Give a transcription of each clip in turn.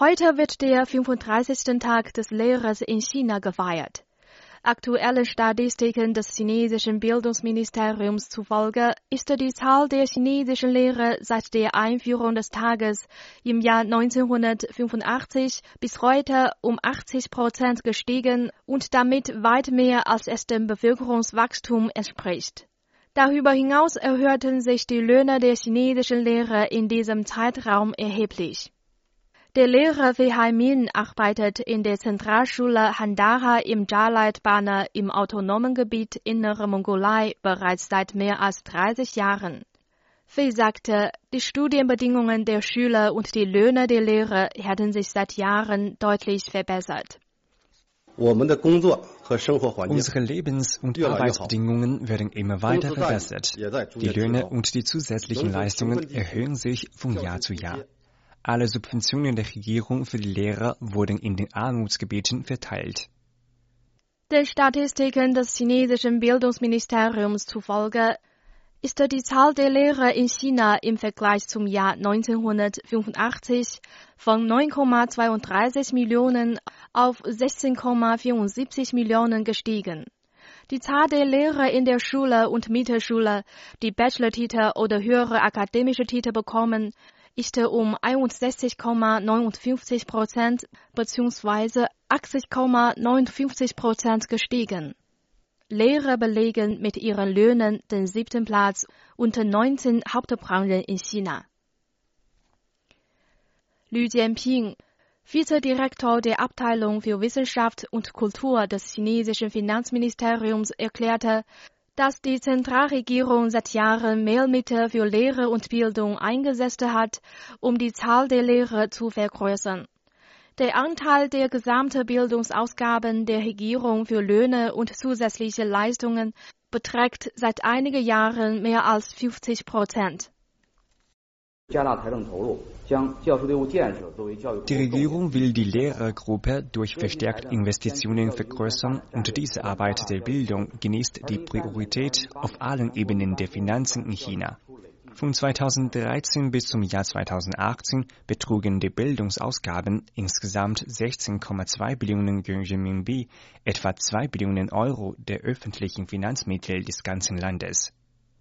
Heute wird der 35. Tag des Lehrers in China gefeiert. Aktuelle Statistiken des chinesischen Bildungsministeriums zufolge ist die Zahl der chinesischen Lehrer seit der Einführung des Tages im Jahr 1985 bis heute um 80 Prozent gestiegen und damit weit mehr als es dem Bevölkerungswachstum entspricht. Darüber hinaus erhöhten sich die Löhne der chinesischen Lehrer in diesem Zeitraum erheblich. Der Lehrer Wei Min arbeitet in der Zentralschule Handara im Jalait-Bana im autonomen Gebiet Innere Mongolei bereits seit mehr als 30 Jahren. Fei sagte, die Studienbedingungen der Schüler und die Löhne der Lehrer hätten sich seit Jahren deutlich verbessert. Unsere Lebens- und Arbeitsbedingungen werden immer weiter verbessert. Die Löhne und die zusätzlichen Leistungen erhöhen sich von Jahr zu Jahr. Alle Subventionen der Regierung für die Lehrer wurden in den Armutsgebieten verteilt. Den Statistiken des chinesischen Bildungsministeriums zufolge ist die Zahl der Lehrer in China im Vergleich zum Jahr 1985 von 9,32 Millionen auf 16,74 Millionen gestiegen. Die Zahl der Lehrer in der Schule und Mittelschule, die Bachelor-Titel oder höhere akademische Titel bekommen, ist um 61,59 Prozent bzw. 80,59 Prozent gestiegen. Lehrer belegen mit ihren Löhnen den siebten Platz unter 19 Hauptbranchen in China. Lü Jianping, Vizedirektor der Abteilung für Wissenschaft und Kultur des chinesischen Finanzministeriums, erklärte, dass die Zentralregierung seit Jahren mehr Mittel für Lehre und Bildung eingesetzt hat, um die Zahl der Lehrer zu vergrößern. Der Anteil der gesamten Bildungsausgaben der Regierung für Löhne und zusätzliche Leistungen beträgt seit einigen Jahren mehr als 50 Prozent. Die Regierung will die Lehrergruppe durch verstärkte Investitionen vergrößern und diese Arbeit der Bildung genießt die Priorität auf allen Ebenen der Finanzen in China. Von 2013 bis zum Jahr 2018 betrugen die Bildungsausgaben insgesamt 16,2 Billionen Yuan etwa 2 Billionen Euro der öffentlichen Finanzmittel des ganzen Landes.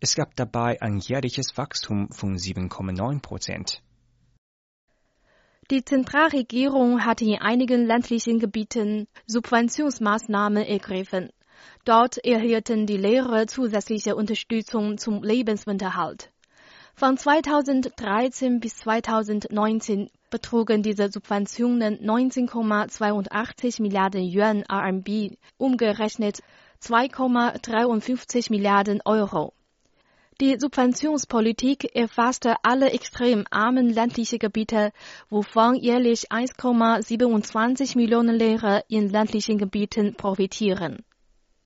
Es gab dabei ein jährliches Wachstum von 7,9 Prozent. Die Zentralregierung hat in einigen ländlichen Gebieten Subventionsmaßnahmen ergriffen. Dort erhielten die Lehrer zusätzliche Unterstützung zum Lebensunterhalt. Von 2013 bis 2019 betrugen diese Subventionen 19,82 Milliarden Yuan RMB, umgerechnet 2,53 Milliarden Euro. Die Subventionspolitik erfasste alle extrem armen ländliche Gebiete, wovon jährlich 1,27 Millionen Lehrer in ländlichen Gebieten profitieren.